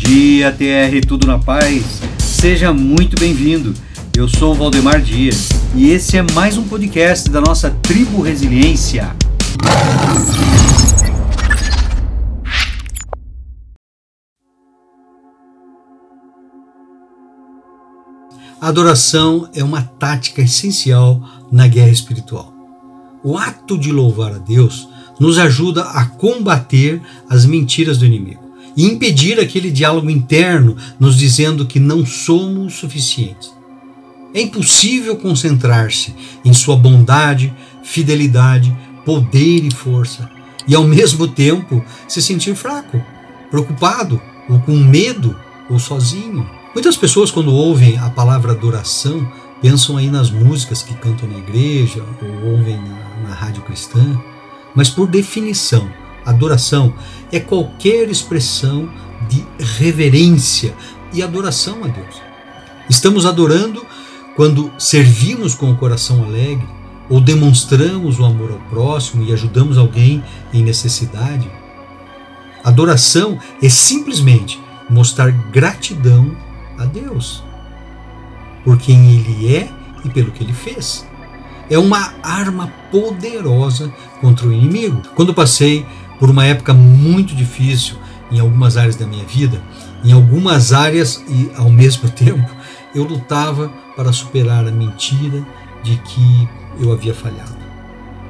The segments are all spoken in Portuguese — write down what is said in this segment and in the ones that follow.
dia, TR, tudo na paz? Seja muito bem-vindo. Eu sou o Valdemar Dias e esse é mais um podcast da nossa Tribo Resiliência. Adoração é uma tática essencial na guerra espiritual. O ato de louvar a Deus nos ajuda a combater as mentiras do inimigo e impedir aquele diálogo interno nos dizendo que não somos suficientes. É impossível concentrar-se em sua bondade, fidelidade, poder e força e ao mesmo tempo se sentir fraco, preocupado ou com medo ou sozinho. Muitas pessoas quando ouvem a palavra adoração pensam aí nas músicas que cantam na igreja ou ouvem na, na rádio cristã, mas por definição, adoração é qualquer expressão de reverência e adoração a Deus. Estamos adorando quando servimos com o coração alegre ou demonstramos o amor ao próximo e ajudamos alguém em necessidade. Adoração é simplesmente mostrar gratidão a Deus por quem Ele é e pelo que Ele fez. É uma arma poderosa contra o inimigo. Quando passei por uma época muito difícil em algumas áreas da minha vida, em algumas áreas e ao mesmo tempo, eu lutava para superar a mentira de que eu havia falhado,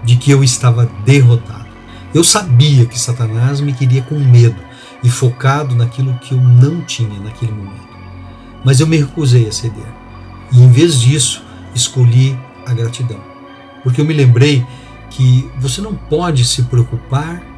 de que eu estava derrotado. Eu sabia que Satanás me queria com medo e focado naquilo que eu não tinha naquele momento. Mas eu me recusei a ceder. E em vez disso, escolhi a gratidão. Porque eu me lembrei que você não pode se preocupar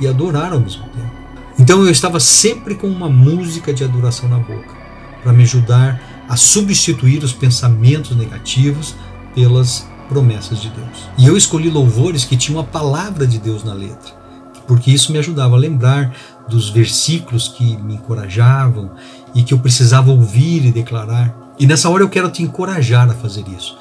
e adorar ao mesmo tempo. Então eu estava sempre com uma música de adoração na boca, para me ajudar a substituir os pensamentos negativos pelas promessas de Deus. E eu escolhi louvores que tinham a palavra de Deus na letra, porque isso me ajudava a lembrar dos versículos que me encorajavam e que eu precisava ouvir e declarar. E nessa hora eu quero te encorajar a fazer isso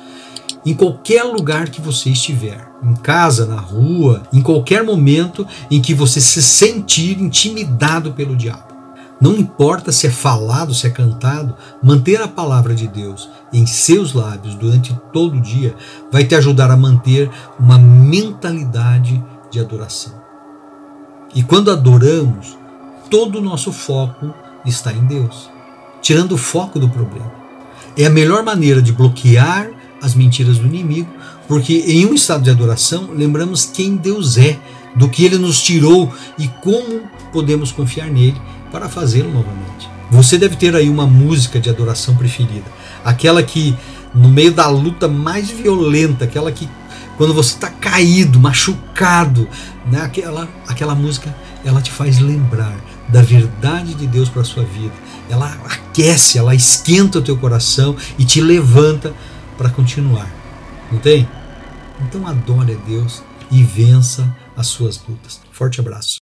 em qualquer lugar que você estiver, em casa, na rua, em qualquer momento em que você se sentir intimidado pelo diabo. Não importa se é falado, se é cantado, manter a palavra de Deus em seus lábios durante todo o dia vai te ajudar a manter uma mentalidade de adoração. E quando adoramos, todo o nosso foco está em Deus, tirando o foco do problema. É a melhor maneira de bloquear as mentiras do inimigo, porque em um estado de adoração lembramos quem Deus é, do que ele nos tirou e como podemos confiar nele para fazê-lo novamente. Você deve ter aí uma música de adoração preferida, aquela que no meio da luta mais violenta, aquela que quando você está caído, machucado, né? aquela, aquela música ela te faz lembrar da verdade de Deus para a sua vida. Ela aquece, ela esquenta o teu coração e te levanta para continuar. Não tem? Então adore a Deus e vença as suas lutas. Forte abraço.